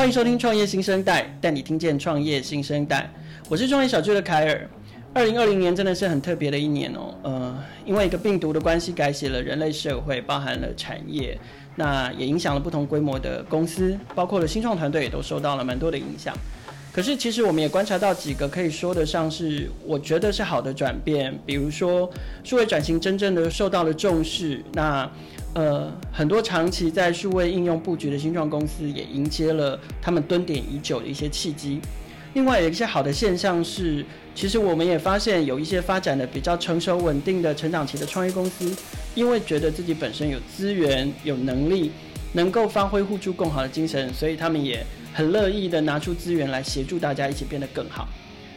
欢迎收听创业新生代，带你听见创业新生代。我是创业小聚的凯尔。二零二零年真的是很特别的一年哦，呃，因为一个病毒的关系，改写了人类社会，包含了产业，那也影响了不同规模的公司，包括了新创团队也都受到了蛮多的影响。可是其实我们也观察到几个可以说得上是我觉得是好的转变，比如说数位转型真正的受到了重视，那呃很多长期在数位应用布局的新创公司也迎接了他们蹲点已久的一些契机。另外有一些好的现象是，其实我们也发现有一些发展的比较成熟稳定的成长期的创业公司，因为觉得自己本身有资源、有能力，能够发挥互助共好的精神，所以他们也很乐意的拿出资源来协助大家一起变得更好。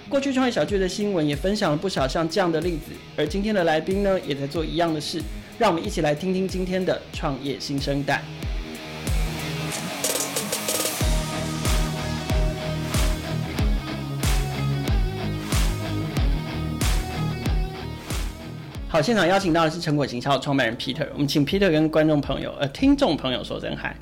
过去创业小聚的新闻也分享了不少像这样的例子，而今天的来宾呢，也在做一样的事，让我们一起来听听今天的创业新生代。好，现场邀请到的是成果行销创办人 Peter，我们请 Peter 跟观众朋友、呃听众朋友说声嗨。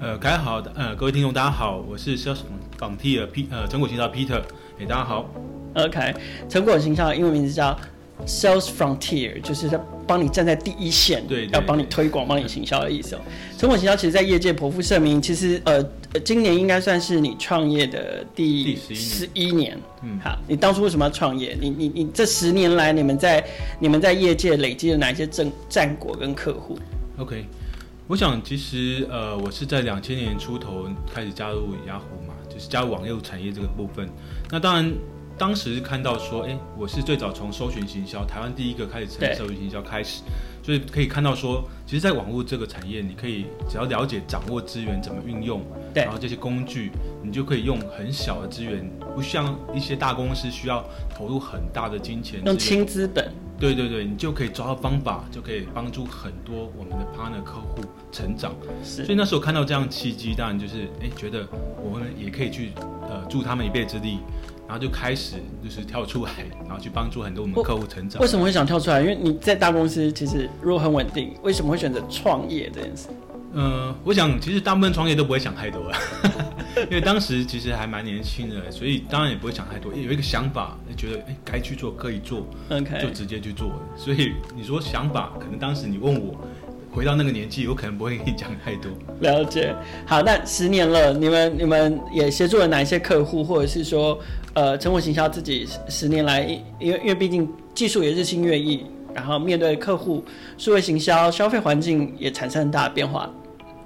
呃，大家好，呃各位听众大家好，我是 Sales Frontier P 呃成果行销 Peter，哎大家好。OK，成果行销的英文名字叫 Sales Frontier，就是在帮你站在第一线，对，对，对，要帮你推广、帮你行销的意思哦。成果行销其实在业界颇负盛名，其实呃。今年应该算是你创业的第十一年。嗯，好，你当初为什么要创业？你你你这十年来，你们在你们在业界累积了哪一些战战果跟客户？OK，我想其实呃，我是在两千年出头开始加入雅虎嘛，就是加入网络产业这个部分。那当然。当时看到说，哎、欸，我是最早从搜寻行销，台湾第一个开始从搜寻行销开始，所以可以看到说，其实，在网络这个产业，你可以只要了解、掌握资源怎么运用，然后这些工具，你就可以用很小的资源，不像一些大公司需要投入很大的金钱，用轻资本，对对对，你就可以找到方法，就可以帮助很多我们的 partner 客户成长。所以那时候看到这样契机，当然就是，哎、欸，觉得我们也可以去，呃，助他们一臂之力。然后就开始就是跳出来，然后去帮助很多我们客户成长。为什么会想跳出来？因为你在大公司其实如果很稳定，为什么会选择创业这件事？嗯、呃，我想其实大部分创业都不会想太多了，因为当时其实还蛮年轻的，所以当然也不会想太多。有一个想法，觉得哎该去做可以做就直接去做。所以你说想法，可能当时你问我。回到那个年纪，我可能不会跟你讲太多。了解，好，那十年了，你们你们也协助了哪一些客户，或者是说，呃，成果行销自己十年来，因为因为毕竟技术也日新月异，然后面对客户，数位行销消费环境也产生很大的变化，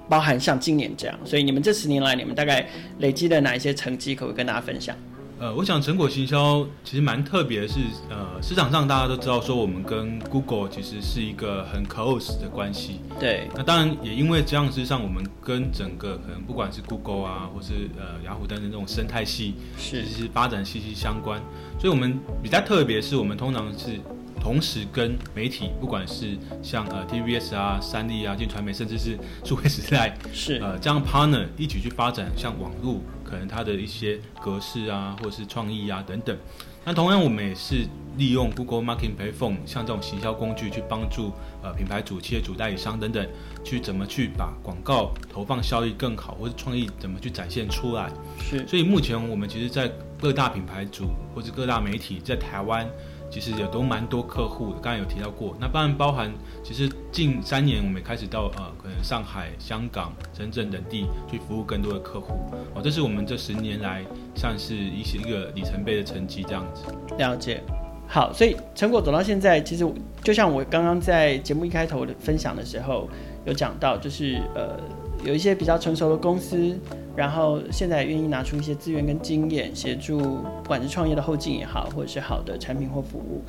包含像今年这样，所以你们这十年来，你们大概累积了哪一些成绩，可不可以跟大家分享？呃，我想成果行销其实蛮特别的是，呃，市场上大家都知道说我们跟 Google 其实是一个很 close 的关系。对。那当然也因为这样，事实际上我们跟整个可能不管是 Google 啊，或是呃雅虎等等这种生态系，是其实发展息息相关。所以我们比较特别是我们通常是同时跟媒体，不管是像呃 TVBS 啊、三立啊、镜传媒，甚至是数位时代，是呃这样 partner 一起去发展像网络。可能它的一些格式啊，或者是创意啊等等。那同样，我们也是利用 Google Marketing Platform 像这种行销工具，去帮助呃品牌主、企业主、代理商等等，去怎么去把广告投放效益更好，或者创意怎么去展现出来。是。所以目前我们其实，在各大品牌主或者各大媒体在台湾。其实也都蛮多客户的，刚才有提到过。那当然包含，其实近三年我们也开始到呃，可能上海、香港、深圳等地去服务更多的客户。哦，这是我们这十年来算是一些一个里程碑的成绩这样子。了解。好，所以成果走到现在，其实就像我刚刚在节目一开头的分享的时候有讲到，就是呃。有一些比较成熟的公司，然后现在愿意拿出一些资源跟经验，协助不管是创业的后劲也好，或者是好的产品或服务，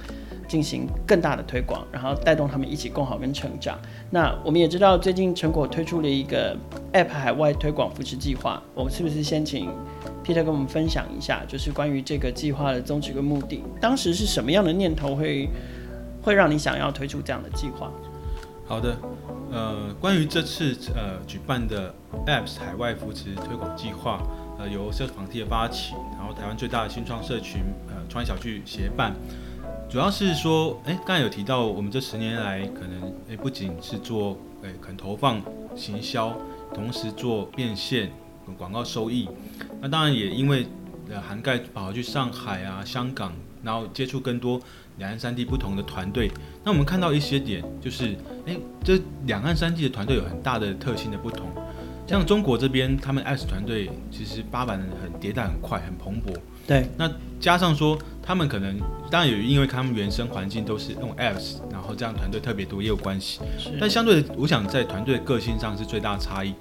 进行更大的推广，然后带动他们一起共好跟成长。那我们也知道，最近成果推出了一个 App 海外推广扶持计划，我们是不是先请 Peter 跟我们分享一下，就是关于这个计划的宗旨跟目的？当时是什么样的念头会会让你想要推出这样的计划？好的。呃，关于这次呃举办的 Apps 海外扶持推广计划，呃，由 Sales Frontier 发起，然后台湾最大的新创社群呃创业小聚协办，主要是说，哎，刚才有提到，我们这十年来可能，哎，不仅是做，哎，可能投放行销，同时做变现，广告收益。那当然也因为呃涵盖跑去上海啊、香港，然后接触更多两岸三地不同的团队。那我们看到一些点，就是哎，这两岸三地的团队有很大的特性的不同。像中国这边，他们 Apps 团队其实八版很迭代很快，很蓬勃。对。那加上说，他们可能当然也，因为他们原生环境都是用 Apps，然后这样团队特别多也有关系。是。但相对的，我想在团队的个性上是最大的差异。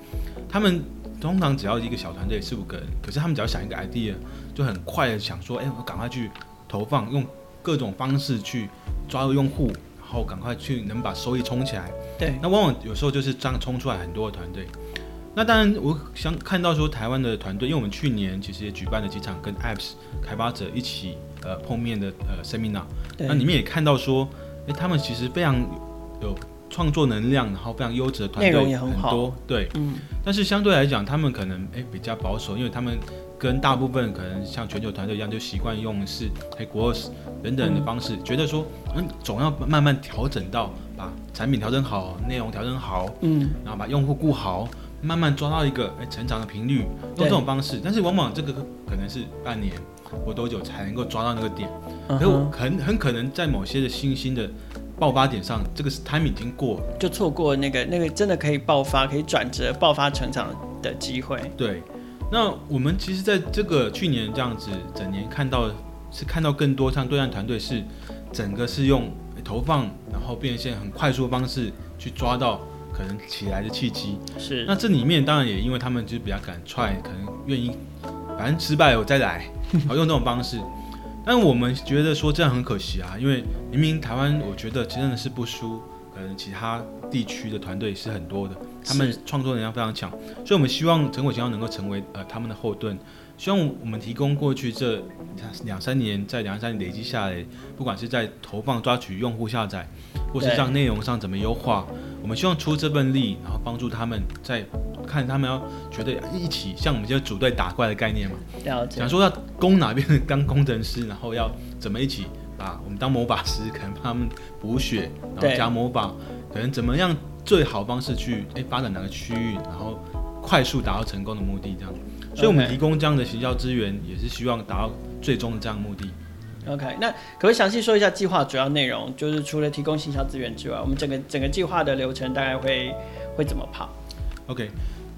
他们通常只要一个小团队四五个人，可是他们只要想一个 idea，就很快的想说，哎，我赶快去投放，用各种方式去抓住用户，然后赶快去能把收益冲起来。对。那往往有时候就是这样冲出来很多的团队。那当然，我想看到说台湾的团队，因为我们去年其实也举办了几场跟 Apps 开发者一起呃碰面的呃 Seminar，那里面也看到说，哎，他们其实非常有创作能量，然后非常优质的团队很多，对，嗯，但是相对来讲，他们可能哎比较保守，因为他们跟大部分可能像全球团队一样，就习惯用是哎 Growth 等等的方式，嗯、觉得说嗯总要慢慢调整到把产品调整好，内容调整好，嗯，然后把用户顾好。慢慢抓到一个哎成长的频率，用这种方式，但是往往这个可能是半年或多久才能够抓到那个点，可是我很很可能在某些的新兴的爆发点上，这个是 time 已经过，就错过那个那个真的可以爆发、可以转折、爆发成长的机会。对，那我们其实在这个去年这样子整年看到是看到更多像对战团队是整个是用投放然后变现很快速的方式去抓到。可能起来的契机是，那这里面当然也因为他们就比较敢踹，可能愿意，反正失败了我再来，然后用这种方式。但我们觉得说这样很可惜啊，因为明明台湾我觉得真的是不输，可能其他地区的团队是很多的，他们创作能量非常强，所以我们希望陈果行销能够成为呃他们的后盾。希望我们提供过去这两三年在两三年累积下来，不管是在投放抓取用户下载，或是像内容上怎么优化，我们希望出这份力，然后帮助他们在看他们要觉得一起像我们就组队打怪的概念嘛。想说要攻哪边当工程师，然后要怎么一起把我们当魔法师，可能帮他们补血，然后加魔法，可能怎么样最好方式去诶发展哪个区域，然后快速达到成功的目的这样。所以，我们提供这样的行销资源，也是希望达到最终的这样的目的。OK，那可不可以详细说一下计划主要内容？就是除了提供行销资源之外，我们整个整个计划的流程大概会会怎么跑？OK，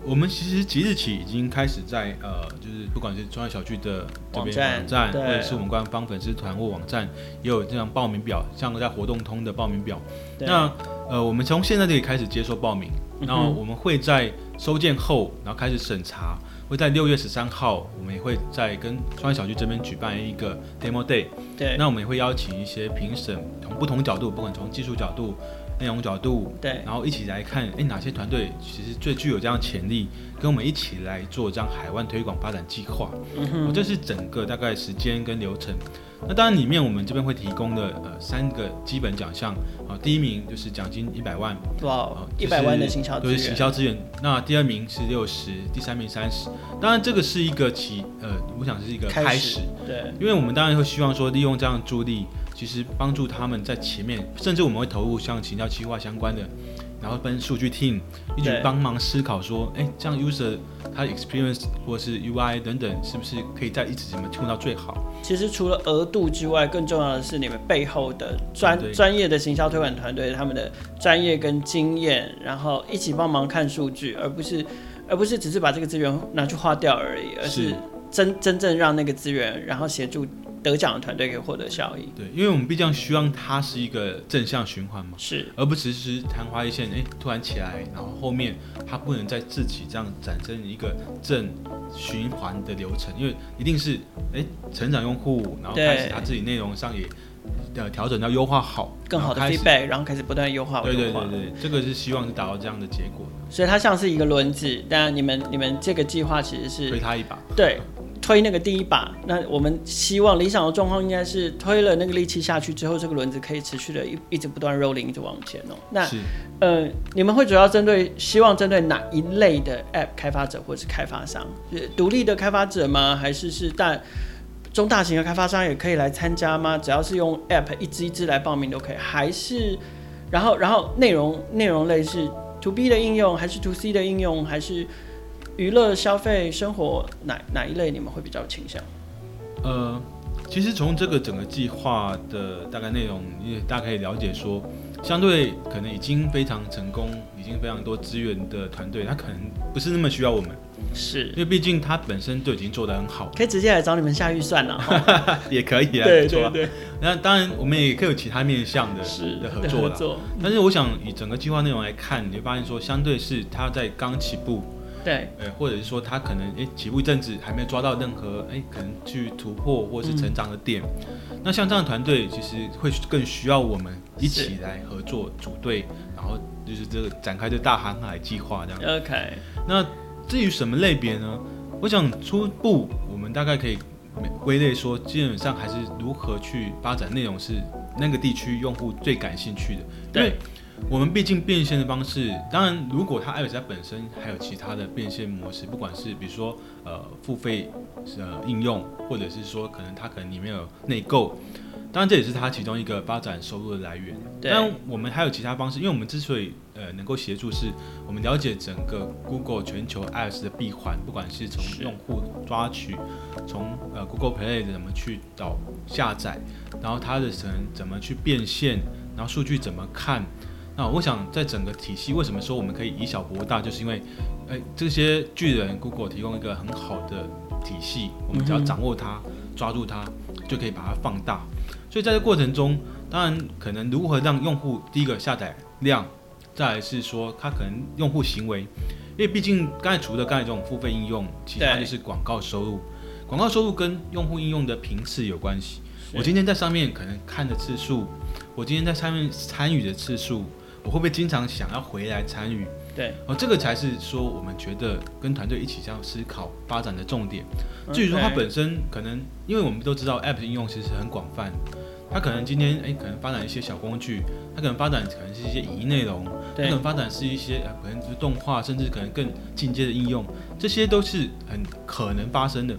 我们其实即日起已经开始在呃，就是不管是创业小区的这边网站，网站或者是我们官方粉丝团或网站，也有这样报名表，像在活动通的报名表。那呃，我们从现在这里开始接受报名，然后我们会在收件后，然后开始审查。会在六月十三号，我们也会在跟创业小区这边举办一个 demo day。对，那我们也会邀请一些评审，从不同角度，不管从技术角度、内容角度，对，然后一起来看，哎，哪些团队其实最具有这样潜力，跟我们一起来做这样海外推广发展计划。嗯哼，这是整个大概时间跟流程。那当然，里面我们这边会提供的呃三个基本奖项啊，第一名就是奖金一百万，哇，一百万的行销资源，就是行销资源。那第二名是六十，第三名三十。当然，这个是一个起呃，我想是一个开始，开始，对，因为我们当然会希望说，利用这样的助力，其实帮助他们在前面，甚至我们会投入像行销企划相关的。然后跟数据 team 一起帮忙思考说，哎，这样 user 他 experience 或是 UI 等等，是不是可以在一直怎么 tune 到最好？其实除了额度之外，更重要的是你们背后的专专业的行销推广团队，他们的专业跟经验，然后一起帮忙看数据，而不是而不是只是把这个资源拿去花掉而已，而是真真正让那个资源，然后协助。得奖的团队可以获得效益，对，因为我们毕竟希望它是一个正向循环嘛，是，而不只是昙花一现，哎，突然起来，然后后面它不能再自己这样产生一个正循环的流程，因为一定是哎成长用户，然后开始他自己内容上也呃调整到优化好，更好的 feedback，然后开始不断优化，对对对对，这个是希望是达到这样的结果，所以它像是一个轮子，但你们你们这个计划其实是推他一把，对。推那个第一把，那我们希望理想的状况应该是推了那个力气下去之后，这个轮子可以持续的一一直不断 rolling，一直往前哦。那呃，你们会主要针对希望针对哪一类的 app 开发者或者是开发商？是独立的开发者吗？还是是大中大型的开发商也可以来参加吗？只要是用 app 一支一支来报名都可以。还是然后然后内容内容类是 to B 的应用，还是 to C 的应用，还是？娱乐、消费、生活哪哪一类你们会比较倾向？呃，其实从这个整个计划的大概内容，你大家可以了解说，相对可能已经非常成功、已经非常多资源的团队，他可能不是那么需要我们。是，因为毕竟他本身就已经做得很好，可以直接来找你们下预算了，也可以啊，对对对。那当然，我们也可以有其他面向的的合作了。但是我想以整个计划内容来看，你会发现说，相对是他在刚起步，对，呃，或者是说他可能诶起步一阵子还没有抓到任何诶可能去突破或是成长的点。嗯、那像这样的团队，其实会更需要我们一起来合作组队，然后就是这个展开这大航海计划这样。OK，那。至于什么类别呢？我想初步我们大概可以归类说，基本上还是如何去发展内容是那个地区用户最感兴趣的。对，因为我们毕竟变现的方式，当然如果它 iOS 它本身还有其他的变现模式，不管是比如说呃付费呃应用，或者是说可能它可能里面有内购。当然，这也是它其中一个发展收入的来源。对。但我们还有其他方式，因为我们之所以呃能够协助，是我们了解整个 Google 全球 iOS 的闭环，不管是从用户抓取，从呃 Google Play 怎么去导下载，然后它的怎怎么去变现，然后数据怎么看。那我想在整个体系，为什么说我们可以以小博大，就是因为，哎，这些巨人 Google 提供一个很好的体系，我们只要掌握它，抓住它，就可以把它放大。所以在这过程中，当然可能如何让用户第一个下载量，再来是说他可能用户行为，因为毕竟刚才除了刚才这种付费应用，其他就是广告收入。广告收入跟用户应用的频次有关系。我今天在上面可能看的次数，我今天在上面参与的次数，我会不会经常想要回来参与？对，哦，这个才是说我们觉得跟团队一起这样思考发展的重点。至于说它本身可能，因为我们都知道 App 的应用其实很广泛，它可能今天诶可能发展一些小工具，它可能发展可能是一些影音内容，它可能发展是一些呃可能是动画，甚至可能更进阶的应用，这些都是很可能发生的。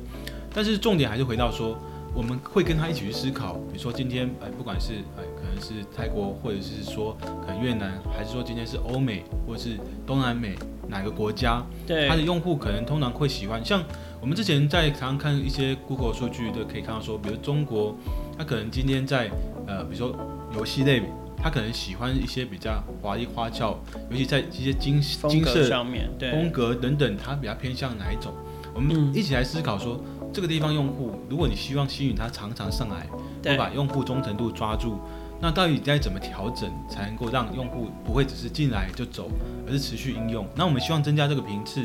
但是重点还是回到说。我们会跟他一起去思考，比如说今天，哎，不管是哎，是泰国，或者是说可能越南，还是说今天是欧美，或者是东南美哪个国家，对，它的用户可能通常会喜欢。像我们之前在常常看一些 Google 数据，都可以看到说，比如中国，他可能今天在呃，比如说游戏类，他可能喜欢一些比较华丽花俏，尤其在一些金金色上面，对，风格等等，他比较偏向哪一种？我们一起来思考说。嗯这个地方用户，如果你希望吸引他常常上来，会把用户忠诚度抓住，那到底该怎么调整才能够让用户不会只是进来就走，而是持续应用？那我们希望增加这个频次，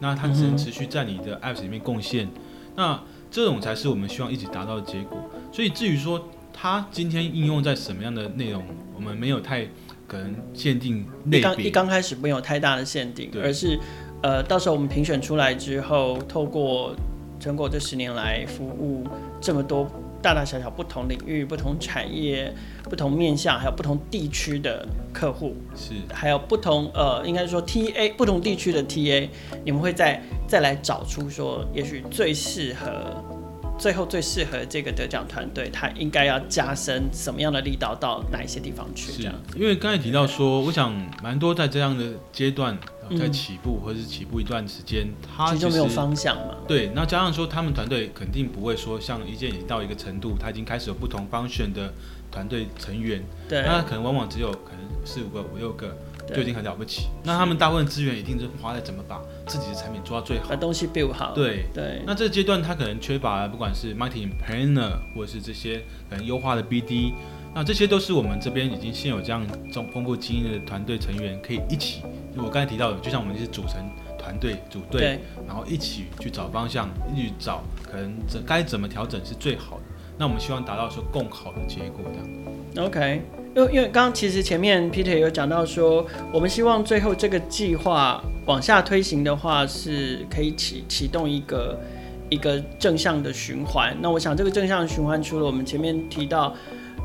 那它只能持续在你的 App 里面贡献，嗯、那这种才是我们希望一直达到的结果。所以至于说它今天应用在什么样的内容，我们没有太可能限定类别。刚一刚开始没有太大的限定，而是呃，到时候我们评选出来之后，透过。成果这十年来服务这么多大大小小不同领域、不同产业、不同面向，还有不同地区的客户，是还有不同呃，应该说 TA 不同地区的 TA，你们会再再来找出说，也许最适合。最后最适合这个得奖团队，他应该要加深什么样的力道到哪一些地方去？这样，因为刚才提到说，我想蛮多在这样的阶段，在起步或者是起步一段时间，他其实就没有方向嘛。对，那加上说他们团队肯定不会说像一件已经到一个程度，他已经开始有不同 function 的团队成员，对，那可能往往只有可能四五个、五六个。就已经很了不起。那他们大部分资源一定是花在怎么把自己的产品做到最好，把东西 build 好。对对。那这个阶段他可能缺乏，不管是 marketing planner 或者是这些可能优化的 BD，那这些都是我们这边已经现有这样这种丰富经验的团队成员可以一起。就我刚才提到的，就像我们是组成团队组队，然后一起去找方向，一起找可能这该怎么调整是最好的。那我们希望达到说更好的结果这样。OK。因为因为刚刚其实前面 Peter 有讲到说，我们希望最后这个计划往下推行的话，是可以启启动一个一个正向的循环。那我想这个正向循环，除了我们前面提到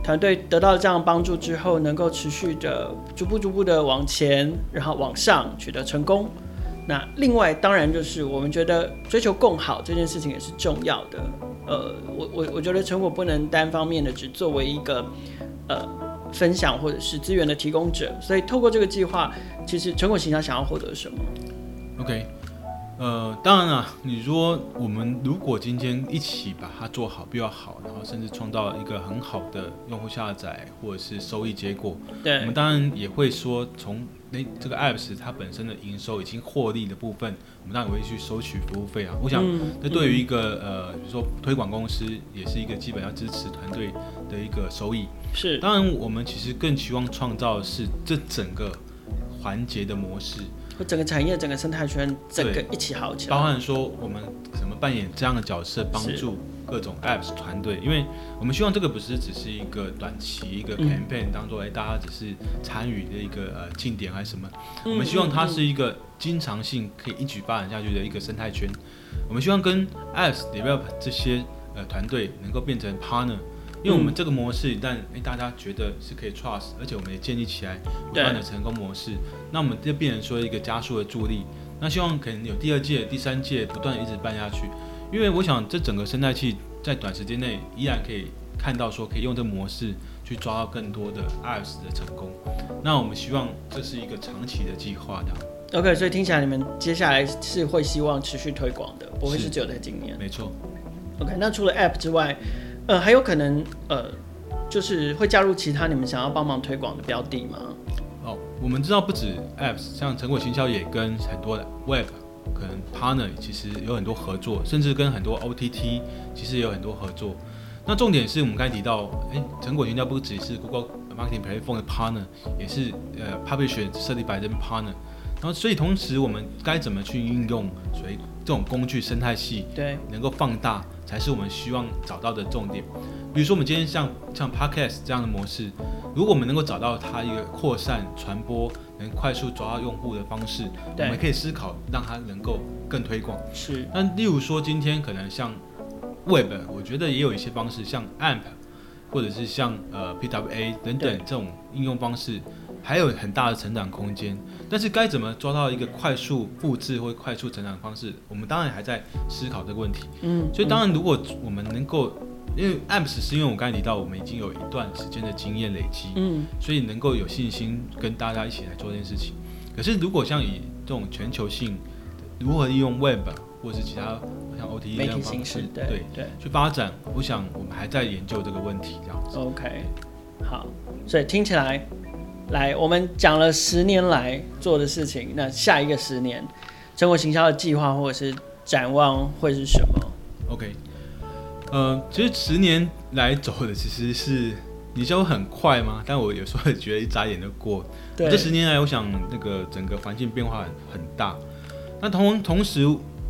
团队得到这样帮助之后，能够持续的逐步逐步的往前，然后往上取得成功。那另外当然就是我们觉得追求更好这件事情也是重要的。呃，我我我觉得成果不能单方面的只作为一个呃。分享或者是资源的提供者，所以透过这个计划，其实成果形象想要获得什么？OK，呃，当然了，你说我们如果今天一起把它做好，比较好，然后甚至创造一个很好的用户下载或者是收益结果，对，我们当然也会说从那这个 apps 它本身的营收已经获利的部分，我们当然也会去收取服务费啊。我想，这对于一个、嗯、呃，比如说推广公司，也是一个基本要支持团队的一个收益。是，当然我们其实更期望创造的是这整个环节的模式。整个产业、整个生态圈，整个一起好起来。包含说我们怎么扮演这样的角色，帮助各种 apps 团队，因为我们希望这个不是只是一个短期一个 campaign，当做哎大家只是参与的一个呃庆典还是什么。我们希望它是一个经常性可以一举发展下去的一个生态圈。我们希望跟 apps develop 这些呃团队能够变成 partner。因为我们这个模式，一旦诶大家觉得是可以 trust，而且我们也建立起来不断的成功模式，那我们就变成说一个加速的助力。那希望可能有第二届、第三届不断一直办下去，因为我想这整个生态系在短时间内依然可以看到说可以用这个模式去抓到更多的 apps 的成功。那我们希望这是一个长期的计划的。OK，所以听起来你们接下来是会希望持续推广的，不会是只有在今年。没错。OK，那除了 app 之外。呃，还有可能呃，就是会加入其他你们想要帮忙推广的标的吗？哦，我们知道不止 apps，像成果行销也跟很多的 web 可能 partner 其实有很多合作，甚至跟很多 OTT 其实也有很多合作。那重点是我们刚才提到，哎，成果行销不只是 Google Marketing Platform 的 partner，也是呃 Publisher 设立 by them partner。然后所以同时我们该怎么去运用所以这种工具生态系，对，能够放大。才是我们希望找到的重点。比如说，我们今天像像 Podcast 这样的模式，如果我们能够找到它一个扩散、传播、能快速抓到用户的方式，我们可以思考让它能够更推广。是。那例如说，今天可能像 Web，我觉得也有一些方式，像 AMP，或者是像呃 PWA 等等这种应用方式。还有很大的成长空间，但是该怎么抓到一个快速复制或快速成长的方式，我们当然还在思考这个问题。嗯，所以当然，如果我们能够，因为 Apps 是因为我刚才提到，我们已经有一段时间的经验累积，嗯，所以能够有信心跟大家一起来做这件事情。可是如果像以这种全球性，如何利用 Web 或是其他像 OTA 这样的方式，对对，对去发展，我想我们还在研究这个问题，这样子。OK，好，所以听起来。来，我们讲了十年来做的事情，那下一个十年，中国行销的计划或者是展望会是什么？OK，呃，其实十年来走的其实是你说很快吗？但我有时候也觉得一眨眼就过。对，这十年来，我想那个整个环境变化很很大。那同同时，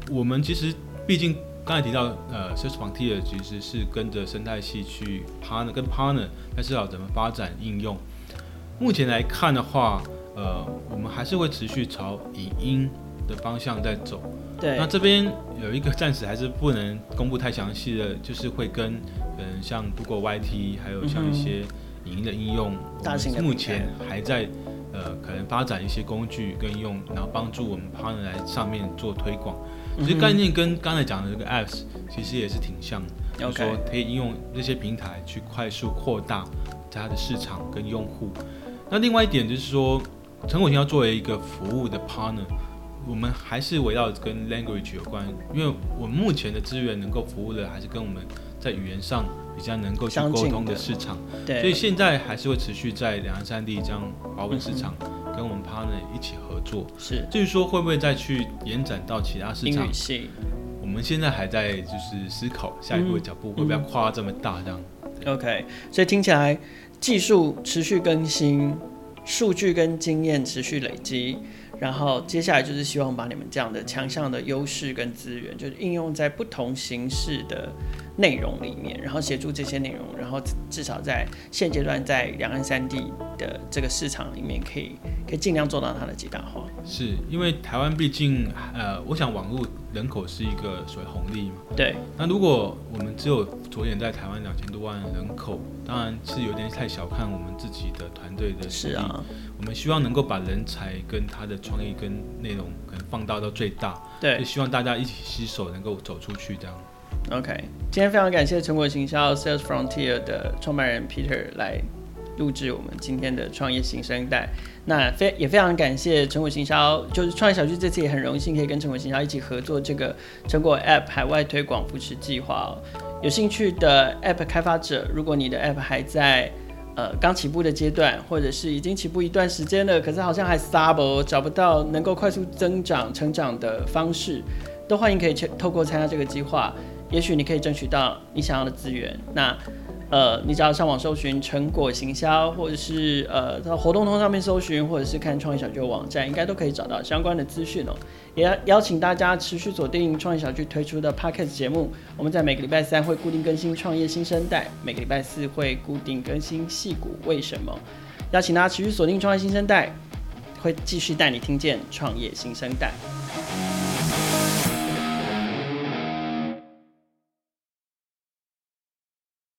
我们其实毕竟刚才提到，呃 s e a r c h Frontier 其实是跟着生态系去 partner 跟 partner 在思考怎么发展应用。目前来看的话，呃，我们还是会持续朝影音的方向在走。对。那这边有一个暂时还是不能公布太详细的，就是会跟嗯像 Google YT，还有像一些影音的应用，大型目前还在呃可能发展一些工具跟应用，然后帮助我们 partner 来上面做推广。其实概念跟刚才讲的这个 apps 其实也是挺像的，就是说可以应用这些平台去快速扩大它的市场跟用户。那另外一点就是说，陈果行要作为一个服务的 partner，我们还是围绕跟 language 有关，因为我们目前的资源能够服务的还是跟我们在语言上比较能够去沟通的市场，对，所以现在还是会持续在两岸三地这样华文市场跟我们 partner 一起合作。是，至于说会不会再去延展到其他市场，我们现在还在就是思考下一步的脚步会不会要跨这么大这样。OK，所以听起来。技术持续更新，数据跟经验持续累积，然后接下来就是希望把你们这样的强项的优势跟资源，就是应用在不同形式的内容里面，然后协助这些内容，然后至少在现阶段在两岸三地的这个市场里面，可以可以尽量做到它的极大化。是因为台湾毕竟呃，我想网络人口是一个所谓红利嘛。对。那如果我们只有着眼在台湾两千多万人口，当然是有点太小看我们自己的团队的实力。是啊。我们希望能够把人才跟他的创意跟内容可能放大到最大。对。就希望大家一起携手，能够走出去这样。OK，今天非常感谢成果行销 Sales Frontier 的创办人 Peter 来录制我们今天的创业新生代。那非也非常感谢成果行销，就是创业小聚这次也很荣幸可以跟成果行销一起合作这个成果 App 海外推广扶持计划哦。有兴趣的 App 开发者，如果你的 App 还在呃刚起步的阶段，或者是已经起步一段时间了，可是好像还 stable 找不到能够快速增长成长的方式，都欢迎可以透过参加这个计划，也许你可以争取到你想要的资源。那呃，你只要上网搜寻成果行销，或者是呃在活动通上面搜寻，或者是看创业小聚网站，应该都可以找到相关的资讯哦。也邀请大家持续锁定创业小聚推出的 Podcast 节目，我们在每个礼拜三会固定更新创业新生代，每个礼拜四会固定更新戏骨为什么。邀请大家持续锁定创业新生代，会继续带你听见创业新生代。